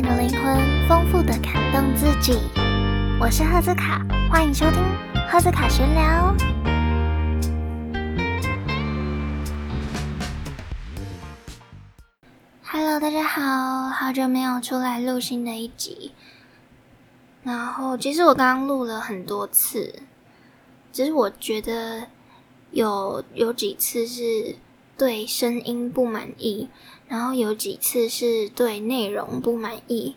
美的灵魂，丰富的感动自己。我是赫兹卡，欢迎收听赫兹卡闲聊。Hello，大家好，好久没有出来录新的一集。然后，其实我刚刚录了很多次，只是我觉得有有几次是对声音不满意。然后有几次是对内容不满意，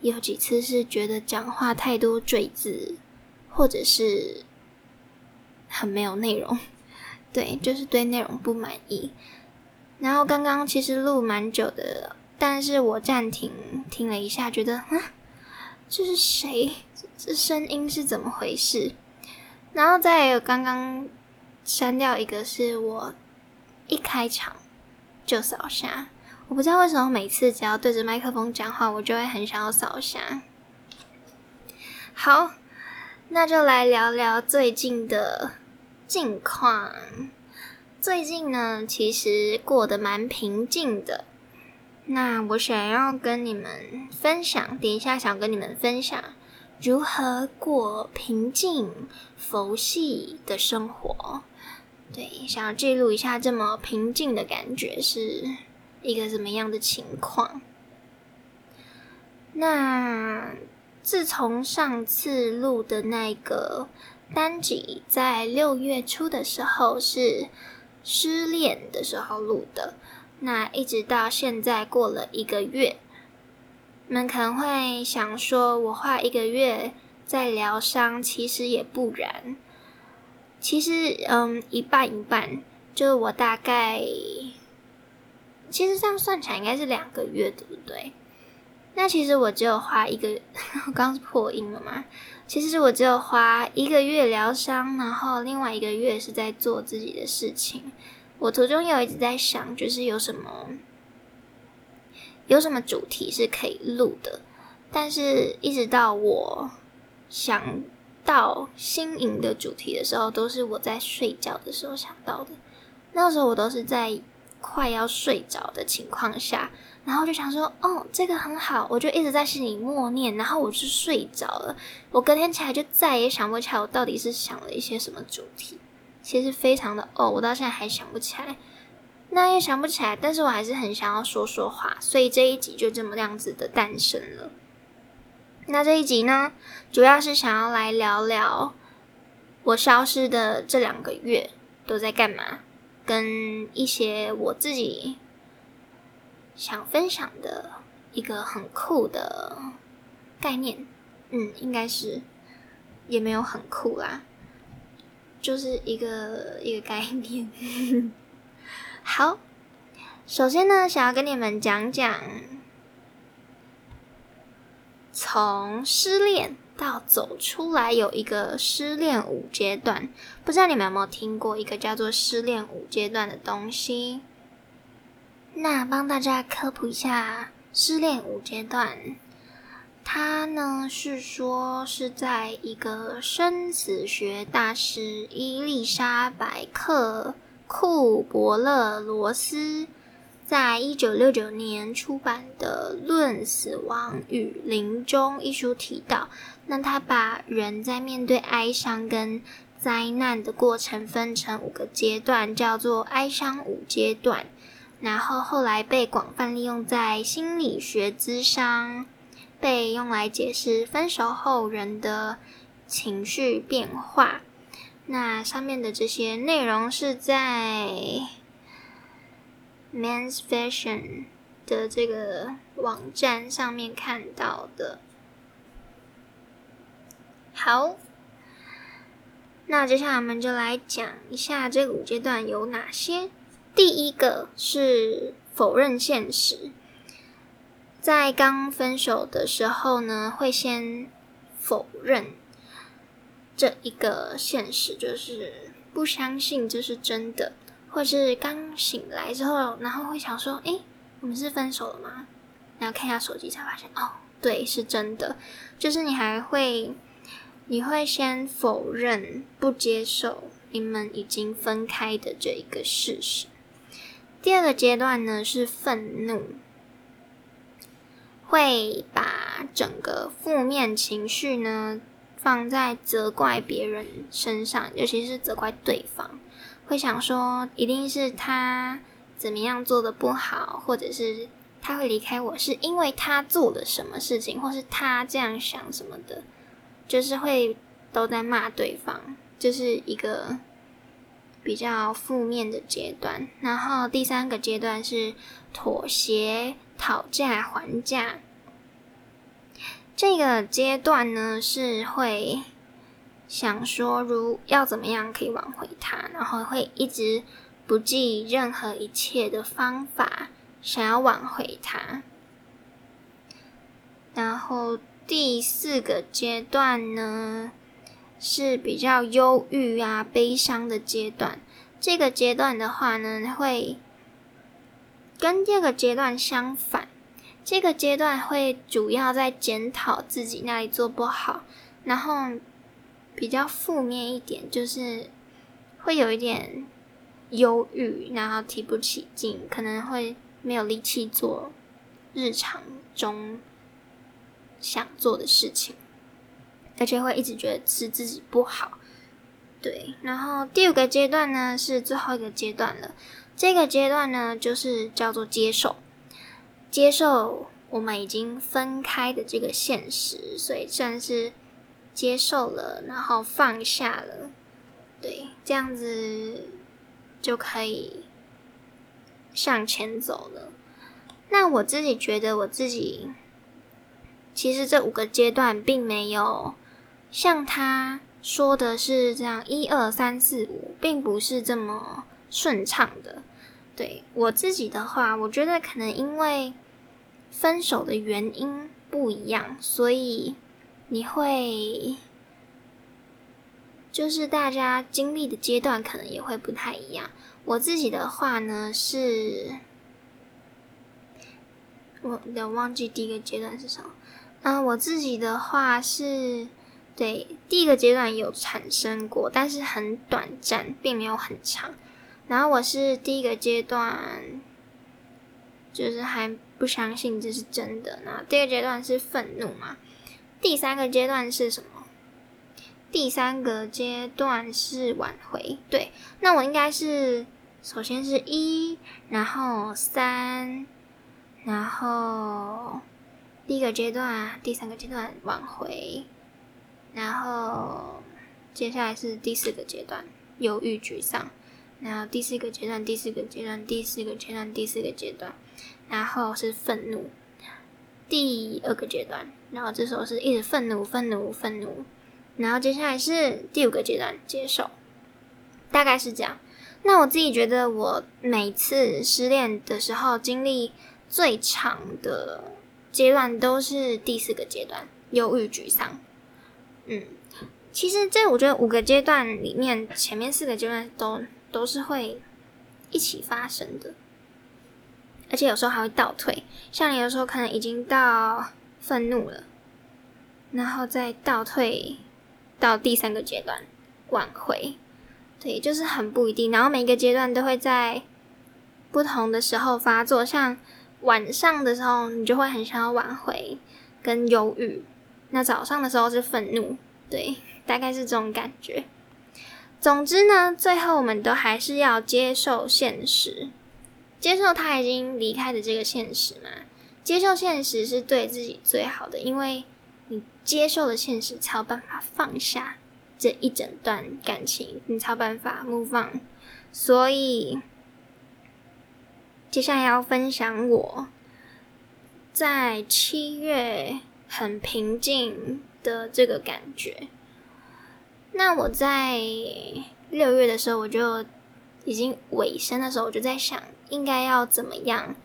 有几次是觉得讲话太多赘字，或者是很没有内容，对，就是对内容不满意。然后刚刚其实录蛮久的，但是我暂停听了一下，觉得啊，这是谁？这声音是怎么回事？然后再有刚刚删掉一个，是我一开场就扫下。我不知道为什么每次只要对着麦克风讲话，我就会很想要扫下。好，那就来聊聊最近的近况。最近呢，其实过得蛮平静的。那我想要跟你们分享，等一下想跟你们分享如何过平静佛系的生活。对，想要记录一下这么平静的感觉是。一个什么样的情况？那自从上次录的那个单集，在六月初的时候是失恋的时候录的，那一直到现在过了一个月，你们可能会想说，我花一个月在疗伤，其实也不然，其实嗯，一半一半，就是我大概。其实这样算起来应该是两个月，对不对？那其实我只有花一个，我刚刚是破音了嘛？其实我只有花一个月疗伤，然后另外一个月是在做自己的事情。我途中有一直在想，就是有什么有什么主题是可以录的，但是一直到我想到新颖的主题的时候，都是我在睡觉的时候想到的。那时候我都是在。快要睡着的情况下，然后就想说，哦，这个很好，我就一直在心里默念，然后我就睡着了。我隔天起来就再也想不起来我到底是想了一些什么主题，其实非常的哦，我到现在还想不起来，那也想不起来，但是我还是很想要说说话，所以这一集就这么样子的诞生了。那这一集呢，主要是想要来聊聊我消失的这两个月都在干嘛。跟一些我自己想分享的一个很酷的概念，嗯，应该是也没有很酷啦，就是一个一个概念。好，首先呢，想要跟你们讲讲从失恋。到走出来有一个失恋五阶段，不知道你们有没有听过一个叫做失恋五阶段的东西？那帮大家科普一下失恋五阶段，它呢是说是在一个生死学大师伊丽莎白克库伯勒罗斯。在一九六九年出版的《论死亡与临终》一书提到，那他把人在面对哀伤跟灾难的过程分成五个阶段，叫做哀伤五阶段。然后后来被广泛利用在心理学之商，被用来解释分手后人的情绪变化。那上面的这些内容是在。Men's Fashion 的这个网站上面看到的。好，那接下来我们就来讲一下这五阶段有哪些。第一个是否认现实，在刚分手的时候呢，会先否认这一个现实，就是不相信这是真的。或是刚醒来之后，然后会想说：“哎，我们是分手了吗？”然后看一下手机，才发现哦，对，是真的。就是你还会，你会先否认、不接受你们已经分开的这一个事实。第二个阶段呢是愤怒，会把整个负面情绪呢放在责怪别人身上，尤其是责怪对方，会想说一定是他怎么样做的不好，或者是他会离开我是因为他做了什么事情，或是他这样想什么的，就是会都在骂对方，就是一个。比较负面的阶段，然后第三个阶段是妥协、讨价还价。这个阶段呢，是会想说，如要怎么样可以挽回他，然后会一直不计任何一切的方法，想要挽回他。然后第四个阶段呢？是比较忧郁啊、悲伤的阶段。这个阶段的话呢，会跟第二个阶段相反。这个阶段会主要在检讨自己那里做不好，然后比较负面一点，就是会有一点忧郁，然后提不起劲，可能会没有力气做日常中想做的事情。而且会一直觉得是自己不好，对。然后第五个阶段呢是最后一个阶段了，这个阶段呢就是叫做接受，接受我们已经分开的这个现实，所以算是接受了，然后放下了，对，这样子就可以向前走了。那我自己觉得我自己其实这五个阶段并没有。像他说的是这样，一二三四五，并不是这么顺畅的。对我自己的话，我觉得可能因为分手的原因不一样，所以你会就是大家经历的阶段可能也会不太一样。我自己的话呢，是我有忘记第一个阶段是什么。嗯，我自己的话是。对，第一个阶段有产生过，但是很短暂，并没有很长。然后我是第一个阶段，就是还不相信这是真的。那第二个阶段是愤怒嘛？第三个阶段是什么？第三个阶段是挽回。对，那我应该是首先是一，然后三，然后第一个阶段，第三个阶段挽回。然后接下来是第四个阶段，犹豫沮丧。然后第四个阶段，第四个阶段，第四个阶段，第四个阶段，然后是愤怒。第二个阶段，然后这时候是一直愤怒，愤怒，愤怒。然后接下来是第五个阶段，接受。大概是这样。那我自己觉得，我每次失恋的时候，经历最长的阶段都是第四个阶段，忧郁沮丧。嗯，其实这我觉得五个阶段里面，前面四个阶段都都是会一起发生的，而且有时候还会倒退。像你有时候可能已经到愤怒了，然后再倒退到第三个阶段挽回，对，就是很不一定。然后每一个阶段都会在不同的时候发作，像晚上的时候，你就会很想要挽回跟忧郁。那早上的时候是愤怒，对，大概是这种感觉。总之呢，最后我们都还是要接受现实，接受他已经离开的这个现实嘛。接受现实是对自己最好的，因为你接受了现实，才有办法放下这一整段感情，你才有办法 move on。所以，接下来要分享我在七月。很平静的这个感觉。那我在六月的时候，我就已经尾声的时候，我就在想，应该要怎么样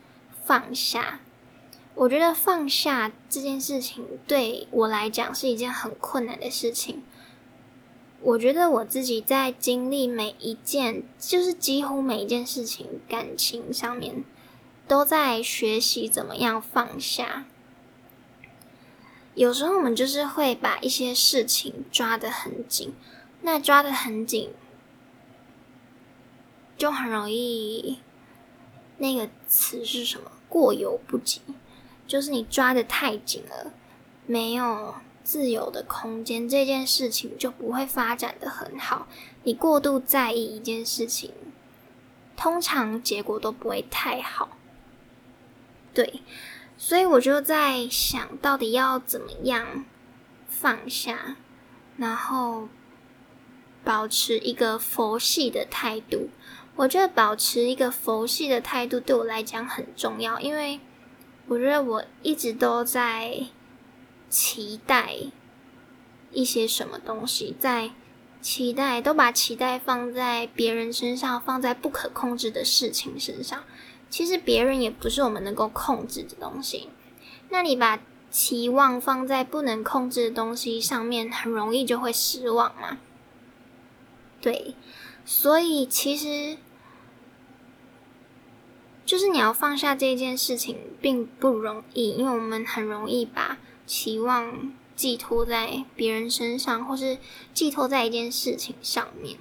放下？我觉得放下这件事情对我来讲是一件很困难的事情。我觉得我自己在经历每一件，就是几乎每一件事情，感情上面都在学习怎么样放下。有时候我们就是会把一些事情抓得很紧，那抓得很紧，就很容易。那个词是什么？过犹不及，就是你抓的太紧了，没有自由的空间，这件事情就不会发展的很好。你过度在意一件事情，通常结果都不会太好。对，所以我就在想到底要怎么样放下，然后保持一个佛系的态度。我觉得保持一个佛系的态度对我来讲很重要，因为我觉得我一直都在期待一些什么东西，在期待都把期待放在别人身上，放在不可控制的事情身上。其实别人也不是我们能够控制的东西。那你把期望放在不能控制的东西上面，很容易就会失望嘛。对。所以其实，就是你要放下这件事情并不容易，因为我们很容易把期望寄托在别人身上，或是寄托在一件事情上面。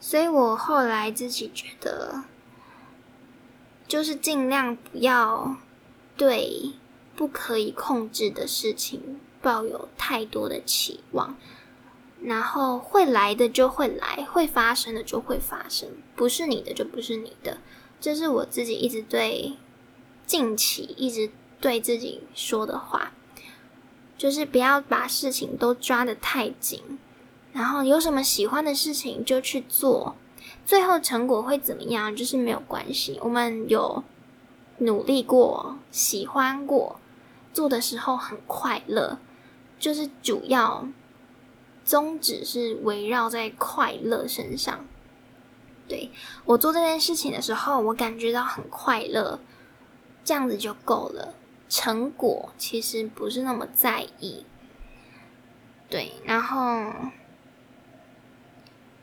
所以我后来自己觉得，就是尽量不要对不可以控制的事情抱有太多的期望。然后会来的就会来，会发生的就会发生，不是你的就不是你的。这是我自己一直对近期一直对自己说的话，就是不要把事情都抓得太紧。然后有什么喜欢的事情就去做，最后成果会怎么样就是没有关系。我们有努力过，喜欢过，做的时候很快乐，就是主要。宗旨是围绕在快乐身上。对我做这件事情的时候，我感觉到很快乐，这样子就够了。成果其实不是那么在意。对，然后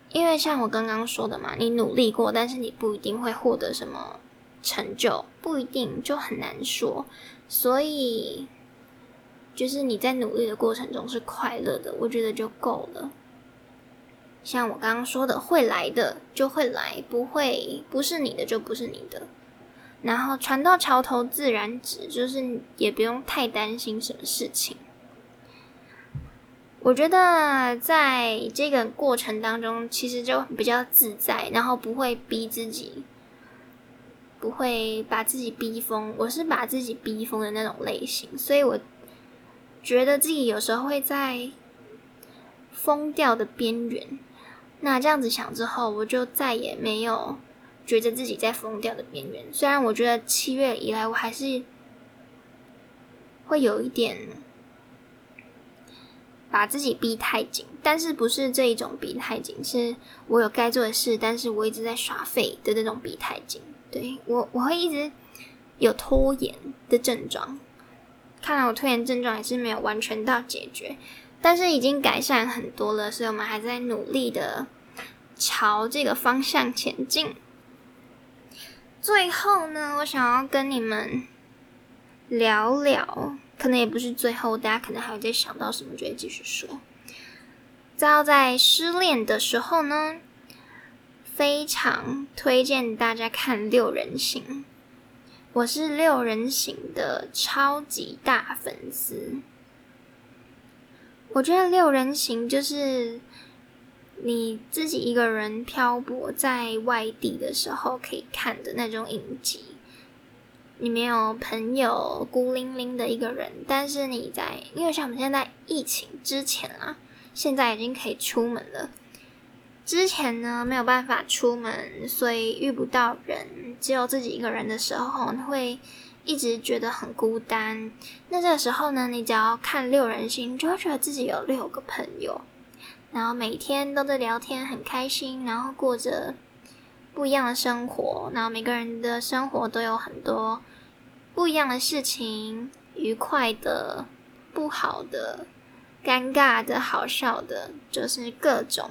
因为像我刚刚说的嘛，你努力过，但是你不一定会获得什么成就，不一定就很难说，所以。就是你在努力的过程中是快乐的，我觉得就够了。像我刚刚说的，会来的就会来，不会不是你的就不是你的。然后船到桥头自然直，就是也不用太担心什么事情。我觉得在这个过程当中，其实就比较自在，然后不会逼自己，不会把自己逼疯。我是把自己逼疯的那种类型，所以我。觉得自己有时候会在疯掉的边缘，那这样子想之后，我就再也没有觉得自己在疯掉的边缘。虽然我觉得七月以来，我还是会有一点把自己逼太紧，但是不是这一种逼太紧，是我有该做的事，但是我一直在耍废的那种逼太紧。对我，我会一直有拖延的症状。看来我拖延症状也是没有完全到解决，但是已经改善很多了，所以我们还在努力的朝这个方向前进。最后呢，我想要跟你们聊聊，可能也不是最后，大家可能还有在想到什么，就会继续说。在在失恋的时候呢，非常推荐大家看《六人行》。我是六人行的超级大粉丝。我觉得六人行就是你自己一个人漂泊在外地的时候可以看的那种影集。你没有朋友，孤零零的一个人，但是你在，因为像我们现在疫情之前啊，现在已经可以出门了。之前呢没有办法出门，所以遇不到人，只有自己一个人的时候，你会一直觉得很孤单。那这个时候呢，你只要看六人行，就会觉得自己有六个朋友，然后每天都在聊天，很开心，然后过着不一样的生活。然后每个人的生活都有很多不一样的事情，愉快的、不好的、尴尬的、好笑的，就是各种。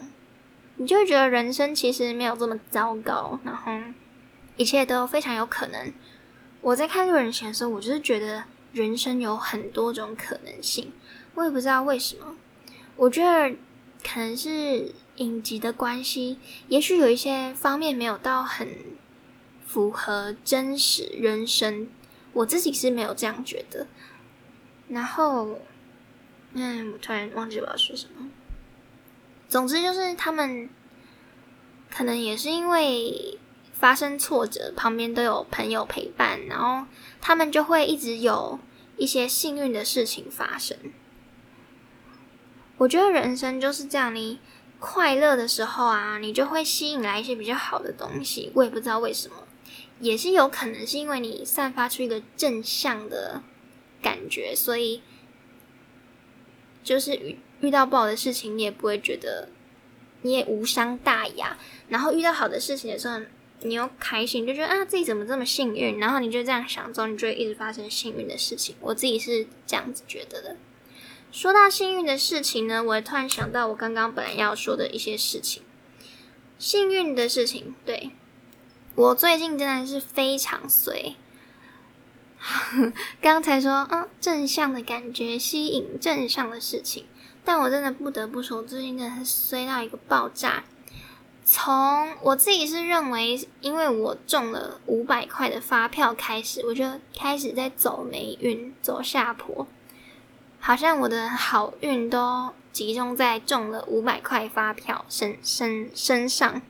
你就会觉得人生其实没有这么糟糕，然后一切都非常有可能。我在看六人行的时候，我就是觉得人生有很多种可能性。我也不知道为什么，我觉得可能是影集的关系，也许有一些方面没有到很符合真实人生，我自己是没有这样觉得。然后，嗯，我突然忘记我要说什么。总之就是他们可能也是因为发生挫折，旁边都有朋友陪伴，然后他们就会一直有一些幸运的事情发生。我觉得人生就是这样，你快乐的时候啊，你就会吸引来一些比较好的东西。我也不知道为什么，也是有可能是因为你散发出一个正向的感觉，所以就是遇遇到不好的事情，你也不会觉得你也无伤大雅。然后遇到好的事情的时候，你又开心，就觉得啊自己怎么这么幸运。然后你就这样想之后，你就会一直发生幸运的事情。我自己是这样子觉得的。说到幸运的事情呢，我突然想到我刚刚本来要说的一些事情。幸运的事情，对我最近真的是非常随。刚才说，嗯，正向的感觉吸引正向的事情，但我真的不得不说，最近真的是衰到一个爆炸。从我自己是认为，因为我中了五百块的发票开始，我就开始在走霉运，走下坡。好像我的好运都集中在中了五百块发票身身身上，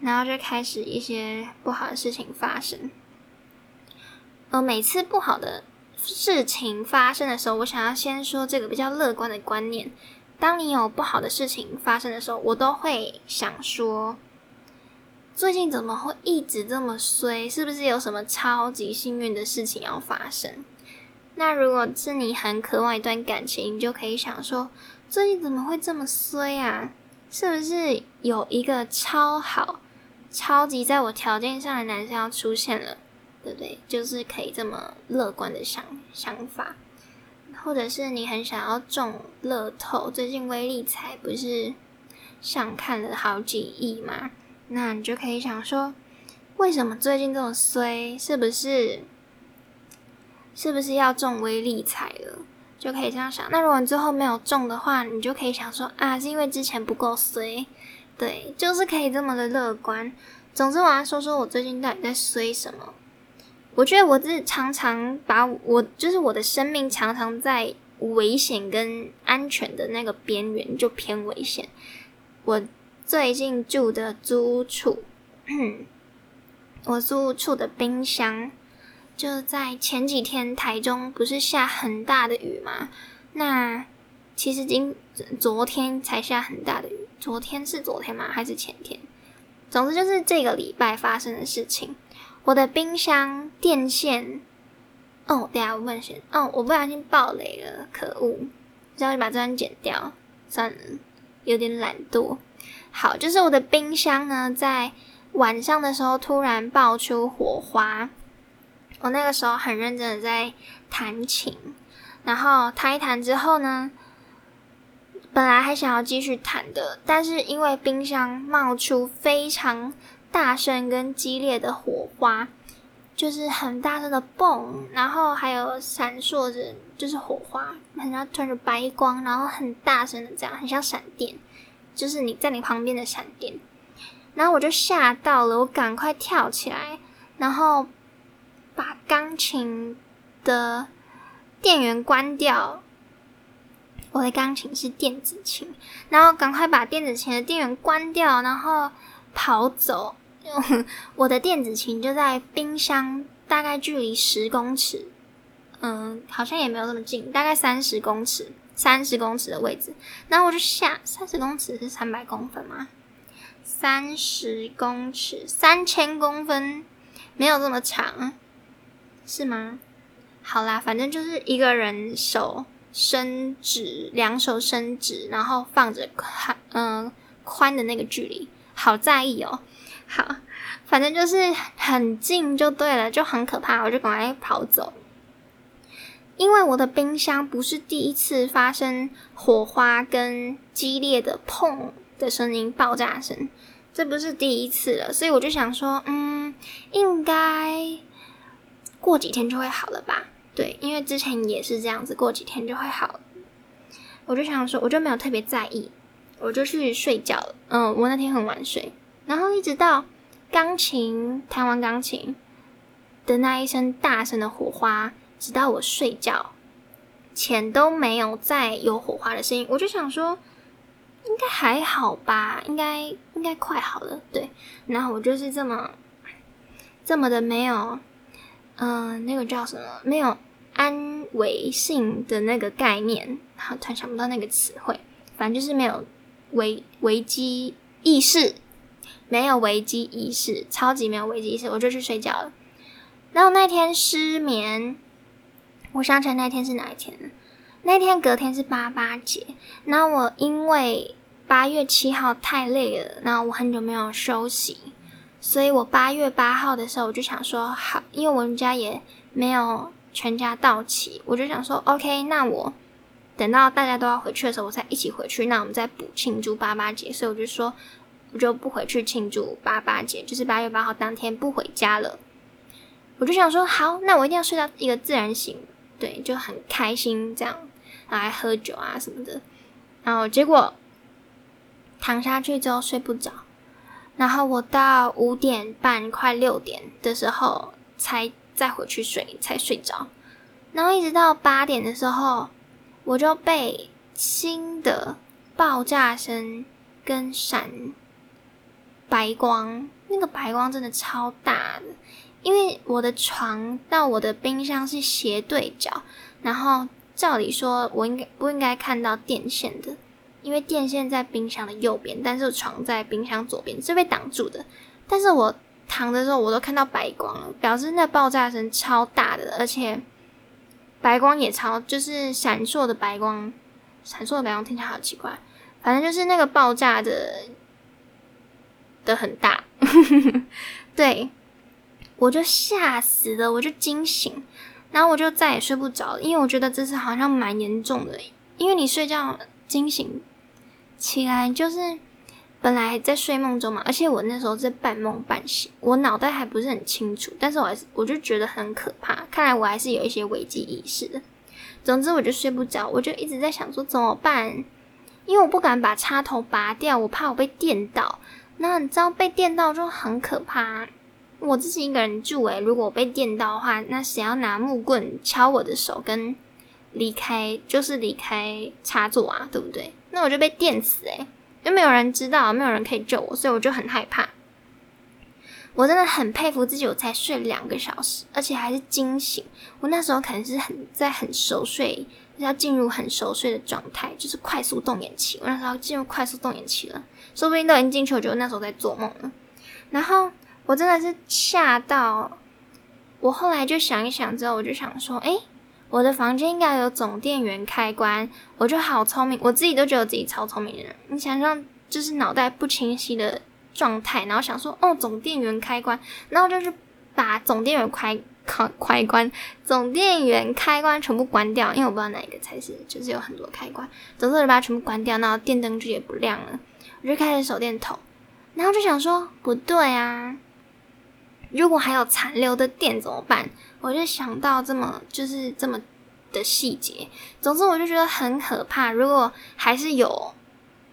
然后就开始一些不好的事情发生。呃，每次不好的事情发生的时候，我想要先说这个比较乐观的观念。当你有不好的事情发生的时候，我都会想说，最近怎么会一直这么衰？是不是有什么超级幸运的事情要发生？那如果是你很渴望一段感情，你就可以想说，最近怎么会这么衰啊？是不是有一个超好、超级在我条件上的男生要出现了，对不对？就是可以这么乐观的想想法，或者是你很想要中乐透，最近微利彩不是上看了好几亿嘛？那你就可以想说，为什么最近这么衰？是不是？是不是要中微利彩了，就可以这样想？那如果你最后没有中的话，你就可以想说啊，是因为之前不够衰，对，就是可以这么的乐观。总之，我要说说我最近到底在衰什么。我觉得我是常常把我，就是我的生命常常在危险跟安全的那个边缘，就偏危险。我最近住的租处，我租处的冰箱。就在前几天，台中不是下很大的雨吗？那其实今昨天才下很大的雨，昨天是昨天吗？还是前天？总之就是这个礼拜发生的事情。我的冰箱电线……哦，等下我问先。哦，我不小心爆雷了，可恶！只要把这段剪掉，算了，有点懒惰。好，就是我的冰箱呢，在晚上的时候突然爆出火花。我那个时候很认真的在弹琴，然后弹一弹之后呢，本来还想要继续弹的，但是因为冰箱冒出非常大声跟激烈的火花，就是很大声的蹦，然后还有闪烁着，就是火花，很像突然白光，然后很大声的这样，很像闪电，就是你在你旁边的闪电，然后我就吓到了，我赶快跳起来，然后。请的电源关掉。我的钢琴是电子琴，然后赶快把电子琴的电源关掉，然后跑走。我的电子琴就在冰箱，大概距离十公尺，嗯，好像也没有那么近，大概三十公尺，三十公尺的位置。然后我就下，三十公尺是三百公分吗？三十公尺，三千公分，没有这么长。是吗？好啦，反正就是一个人手伸直，两手伸直，然后放着宽，嗯，宽的那个距离，好在意哦。好，反正就是很近就对了，就很可怕，我就赶快跑走。因为我的冰箱不是第一次发生火花跟激烈的砰的声音、爆炸声，这不是第一次了，所以我就想说，嗯，应该。过几天就会好了吧？对，因为之前也是这样子，过几天就会好。我就想说，我就没有特别在意，我就去睡觉了。嗯，我那天很晚睡，然后一直到钢琴弹完钢琴，的那一声大声的火花，直到我睡觉前都没有再有火花的声音。我就想说，应该还好吧，应该应该快好了。对，然后我就是这么这么的没有，嗯，那个叫什么？没有安危性的那个概念，好，突然想不到那个词汇，反正就是没有危危机意识。没有危机意识，超级没有危机意识，我就去睡觉了。然后那天失眠，我想起来那天是哪一天？那天隔天是八八节。那我因为八月七号太累了，然后我很久没有休息，所以我八月八号的时候我就想说，好，因为我们家也没有全家到齐，我就想说，OK，那我等到大家都要回去的时候，我再一起回去，那我们再补庆祝八八节。所以我就说。我就不回去庆祝八八节，就是八月八号当天不回家了。我就想说，好，那我一定要睡到一个自然醒，对，就很开心这样，来喝酒啊什么的。然后结果躺下去之后睡不着，然后我到五点半快六点的时候才再回去睡，才睡着。然后一直到八点的时候，我就被新的爆炸声跟闪。白光，那个白光真的超大的，因为我的床到我的冰箱是斜对角，然后照理说我应该不应该看到电线的，因为电线在冰箱的右边，但是床在冰箱左边是被挡住的。但是我躺的时候，我都看到白光了，表示那爆炸声超大的，而且白光也超，就是闪烁的白光，闪烁的白光听起来好奇怪，反正就是那个爆炸的。的很大，对，我就吓死了，我就惊醒，然后我就再也睡不着，因为我觉得这次好像蛮严重的，因为你睡觉惊醒起来就是本来在睡梦中嘛，而且我那时候是半梦半醒，我脑袋还不是很清楚，但是我还是我就觉得很可怕，看来我还是有一些危机意识的。总之我就睡不着，我就一直在想说怎么办，因为我不敢把插头拔掉，我怕我被电到。那你知道被电到就很可怕。我自己一个人住诶，如果我被电到的话，那谁要拿木棍敲我的手跟离开，就是离开插座啊，对不对？那我就被电死诶，又没有人知道，没有人可以救我，所以我就很害怕。我真的很佩服自己，我才睡两个小时，而且还是惊醒。我那时候可能是很在很熟睡，要进入很熟睡的状态，就是快速动眼期。我那时候进入快速动眼期了。说不定都已经进去，我觉得那时候在做梦了。然后我真的是吓到，我后来就想一想之后，我就想说，哎，我的房间应该有总电源开关，我就好聪明，我自己都觉得自己超聪明的人。你想象，就是脑袋不清晰的状态，然后想说，哦，总电源开关，然后就是把总电源开开开关，总电源开关全部关掉，因为我不知道哪一个才是，就是有很多开关，总之就把它全部关掉，然后电灯就也不亮了。我就开始手电筒，然后就想说不对啊，如果还有残留的电怎么办？我就想到这么就是这么的细节。总之我就觉得很可怕。如果还是有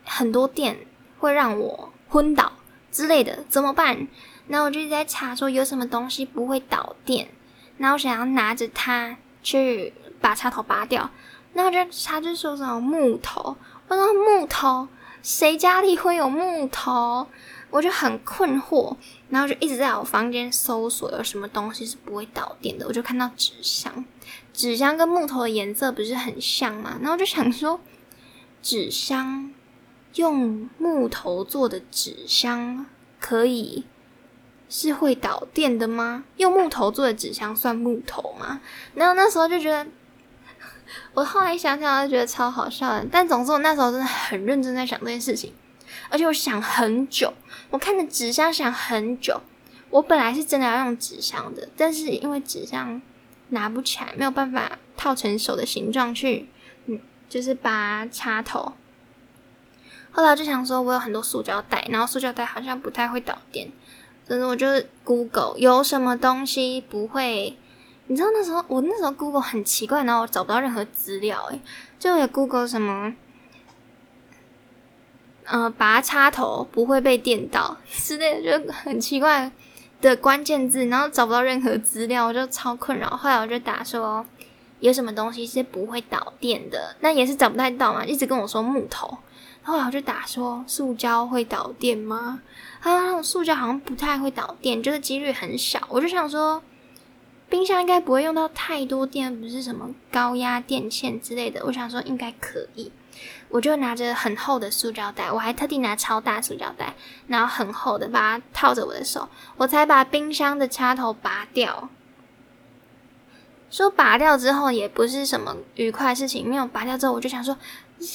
很多电会让我昏倒之类的怎么办？然后我就一直在查说有什么东西不会导电，然后想要拿着它去把插头拔掉。然后就他就说什么木头，我说木头。谁家里会有木头？我就很困惑，然后就一直在我房间搜索有什么东西是不会导电的。我就看到纸箱，纸箱跟木头的颜色不是很像嘛？然后就想说，纸箱用木头做的纸箱可以是会导电的吗？用木头做的纸箱算木头吗？然后那时候就觉得。我后来想想，就觉得超好笑的。但总之，我那时候真的很认真在想这件事情，而且我想很久。我看着纸箱想很久。我本来是真的要用纸箱的，但是因为纸箱拿不起来，没有办法套成手的形状去，嗯，就是拔插头。后来就想说，我有很多塑胶袋，然后塑胶袋好像不太会导电。所以我就 Google 有什么东西不会。你知道那时候我那时候 Google 很奇怪，然后我找不到任何资料，诶，就有 Google 什么，呃，拔插头不会被电到之类的，就很奇怪。的关键字，然后找不到任何资料，我就超困扰。后来我就打说有什么东西是不会导电的，那也是找不太到嘛，一直跟我说木头。后来我就打说塑胶会导电吗？啊，塑胶好像不太会导电，就是几率很小。我就想说，冰箱应该不会用到太多电，不是什么高压电线之类的。我想说应该可以。我就拿着很厚的塑胶袋，我还特地拿超大塑胶袋，然后很厚的把它套着我的手，我才把冰箱的插头拔掉。说拔掉之后也不是什么愉快事情，没有拔掉之后我就想说，耶，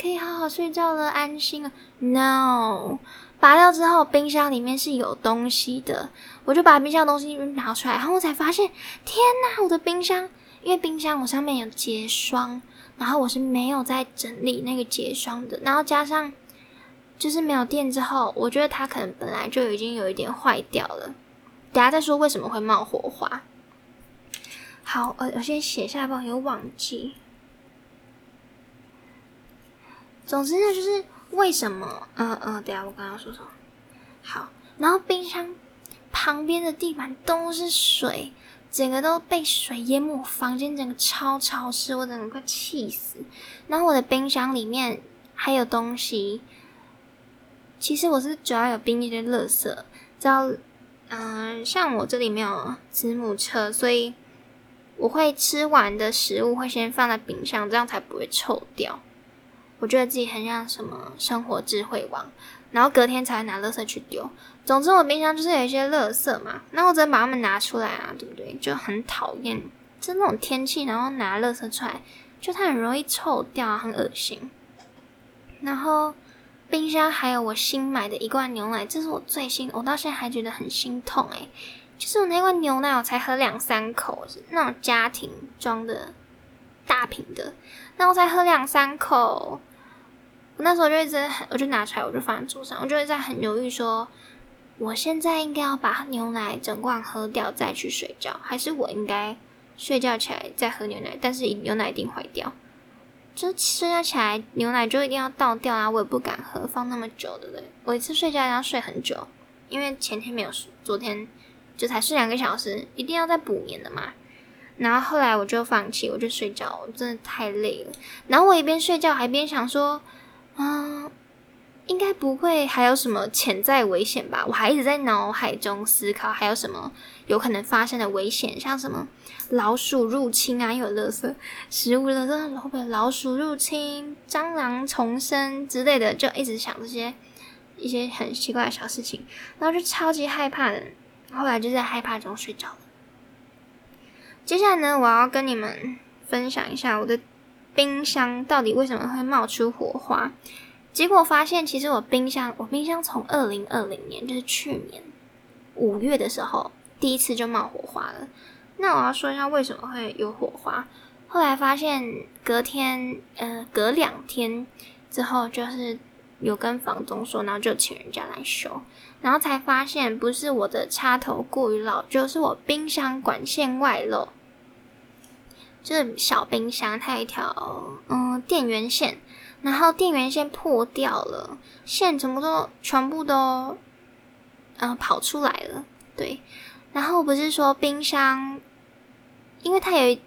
可以好好睡觉了，安心了。No，拔掉之后冰箱里面是有东西的，我就把冰箱东西拿出来，然后我才发现，天哪，我的冰箱，因为冰箱我上面有结霜。然后我是没有在整理那个结霜的，然后加上就是没有电之后，我觉得它可能本来就已经有一点坏掉了。等下再说为什么会冒火花。好，我我先写下来，不然有忘记。总之呢，就是为什么？嗯嗯，等下我刚刚说什么？好，然后冰箱旁边的地板都是水。整个都被水淹没，房间整个超潮湿，我整个快气死。然后我的冰箱里面还有东西，其实我是主要有冰一些垃圾，知道？嗯，像我这里没有子母车，所以我会吃完的食物会先放在冰箱，这样才不会臭掉。我觉得自己很像什么生活智慧王。然后隔天才拿垃圾去丢。总之，我冰箱就是有一些垃圾嘛，那我只能把它们拿出来啊，对不对？就很讨厌，就那种天气，然后拿垃圾出来，就它很容易臭掉，很恶心。然后冰箱还有我新买的一罐牛奶，这是我最新，我到现在还觉得很心痛诶。就是我那罐牛奶，我才喝两三口，那种家庭装的大瓶的，那我才喝两三口。我那时候就一直很，我就拿出来，我就放在桌上，我就在很犹豫，说我现在应该要把牛奶整罐喝掉再去睡觉，还是我应该睡觉起来再喝牛奶？但是牛奶一定坏掉，就睡觉起来牛奶就一定要倒掉啊！我也不敢喝，放那么久，对不对？我一次睡觉要睡很久，因为前天没有睡，昨天就才睡两个小时，一定要再补眠的嘛。然后后来我就放弃，我就睡觉，我真的太累了。然后我一边睡觉还边想说。啊，应该不会还有什么潜在危险吧？我还一直在脑海中思考，还有什么有可能发生的危险，像什么老鼠入侵啊，有垃圾食物了，这会不老鼠入侵、蟑螂重生之类的？就一直想这些一些很奇怪的小事情，然后就超级害怕的。后来就在害怕中睡着了。接下来呢，我要跟你们分享一下我的。冰箱到底为什么会冒出火花？结果发现，其实我冰箱，我冰箱从二零二零年，就是去年五月的时候，第一次就冒火花了。那我要说一下为什么会有火花。后来发现，隔天，呃，隔两天之后，就是有跟房东说，然后就请人家来修，然后才发现不是我的插头过于老，就是我冰箱管线外漏。就是小冰箱，它有一条嗯电源线，然后电源线破掉了，线全部都全部都嗯跑出来了，对。然后不是说冰箱，因为它有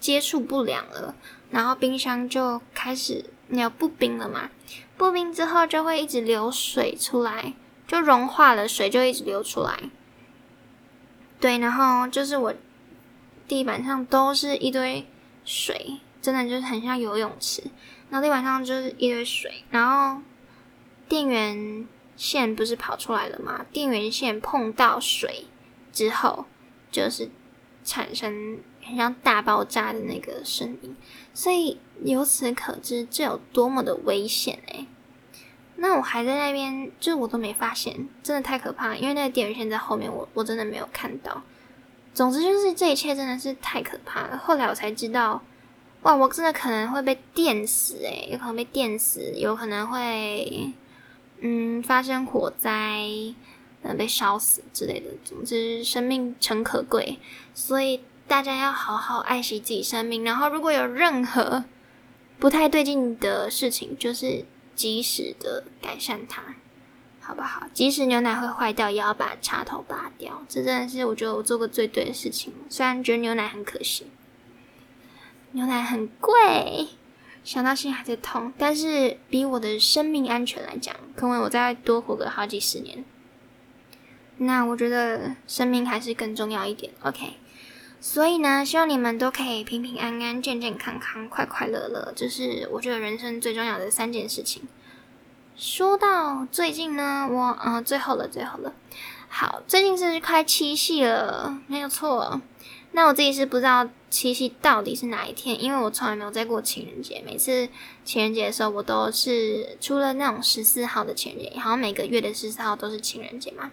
接触不良了，然后冰箱就开始你要不冰了嘛，不冰之后就会一直流水出来，就融化了，水就一直流出来。对，然后就是我。地板上都是一堆水，真的就是很像游泳池。然后地板上就是一堆水，然后电源线不是跑出来了吗？电源线碰到水之后，就是产生很像大爆炸的那个声音。所以由此可知，这有多么的危险诶。那我还在那边，就我都没发现，真的太可怕。因为那个电源线在后面，我我真的没有看到。总之就是这一切真的是太可怕了。后来我才知道，哇，我真的可能会被电死诶，有可能被电死，有可能会嗯发生火灾，嗯被烧死之类的。总之，生命诚可贵，所以大家要好好爱惜自己生命。然后，如果有任何不太对劲的事情，就是及时的改善它。好不好？即使牛奶会坏掉，也要把插头拔掉。这真的是我觉得我做过最对的事情。虽然觉得牛奶很可惜，牛奶很贵，想到心还在痛。但是比我的生命安全来讲，可能我再多活个好几十年，那我觉得生命还是更重要一点。OK，所以呢，希望你们都可以平平安安、健健康康、快快乐乐，这是我觉得人生最重要的三件事情。说到最近呢，我啊，最后了，最后了。好，最近是快七夕了，没有错。那我自己是不知道七夕到底是哪一天，因为我从来没有在过情人节。每次情人节的时候，我都是除了那种十四号的情人节，好像每个月的十四号都是情人节嘛。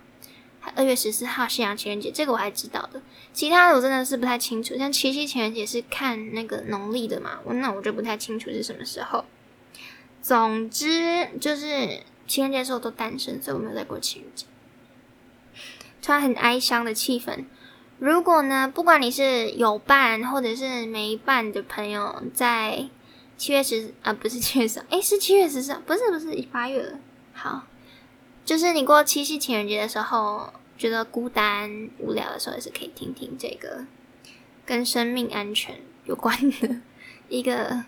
二月十四号西洋情人节，这个我还知道的。其他的我真的是不太清楚。像七夕情人节是看那个农历的嘛，那我就不太清楚是什么时候。总之就是情人节的时候都单身，所以我没有在过情人节。突然很哀伤的气氛。如果呢，不管你是有伴或者是没伴的朋友，在七月十啊，不是七月十，哎，是七月十四，不是不是八月了。好，就是你过七夕情人节的时候，觉得孤单无聊的时候，也是可以听听这个跟生命安全有关的一个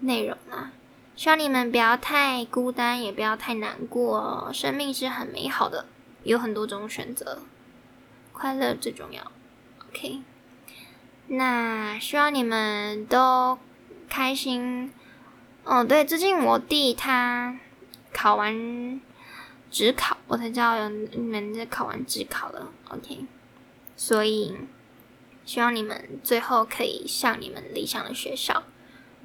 内容啊。希望你们不要太孤单，也不要太难过。生命是很美好的，有很多种选择，快乐最重要。OK，那希望你们都开心。哦，对，最近我弟他考完职考，我才知道有你们在考完职考了。OK，所以希望你们最后可以上你们理想的学校。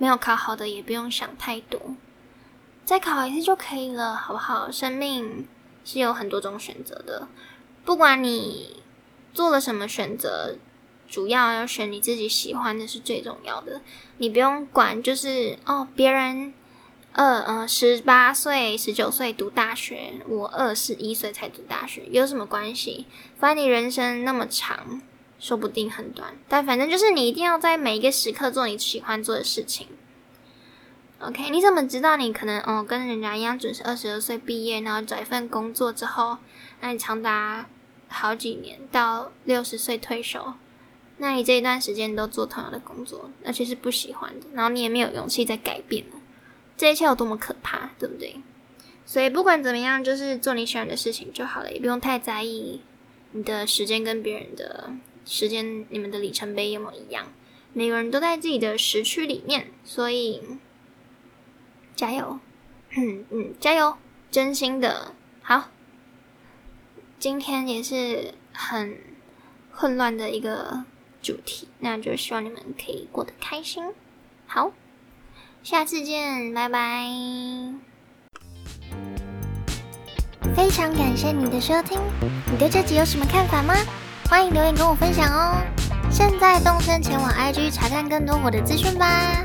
没有考好的也不用想太多，再考一次就可以了，好不好？生命是有很多种选择的，不管你做了什么选择，主要要选你自己喜欢的是最重要的。你不用管，就是哦，别人二呃十八岁、十九岁读大学，我二十一岁才读大学，有什么关系？反正你人生那么长。说不定很短，但反正就是你一定要在每一个时刻做你喜欢做的事情。OK，你怎么知道你可能哦跟人家一样准时二十二岁毕业，然后找一份工作之后，那你长达好几年到六十岁退休，那你这一段时间都做同样的工作，而且是不喜欢的，然后你也没有勇气再改变了，这一切有多么可怕，对不对？所以不管怎么样，就是做你喜欢的事情就好了，也不用太在意你的时间跟别人的。时间，你们的里程碑有没有一样？每个人都在自己的时区里面，所以加油，嗯 嗯，加油，真心的好。今天也是很混乱的一个主题，那就希望你们可以过得开心。好，下次见，拜拜。非常感谢你的收听，你对这集有什么看法吗？欢迎留言跟我分享哦！现在动身前往 IG 查看更多我的资讯吧。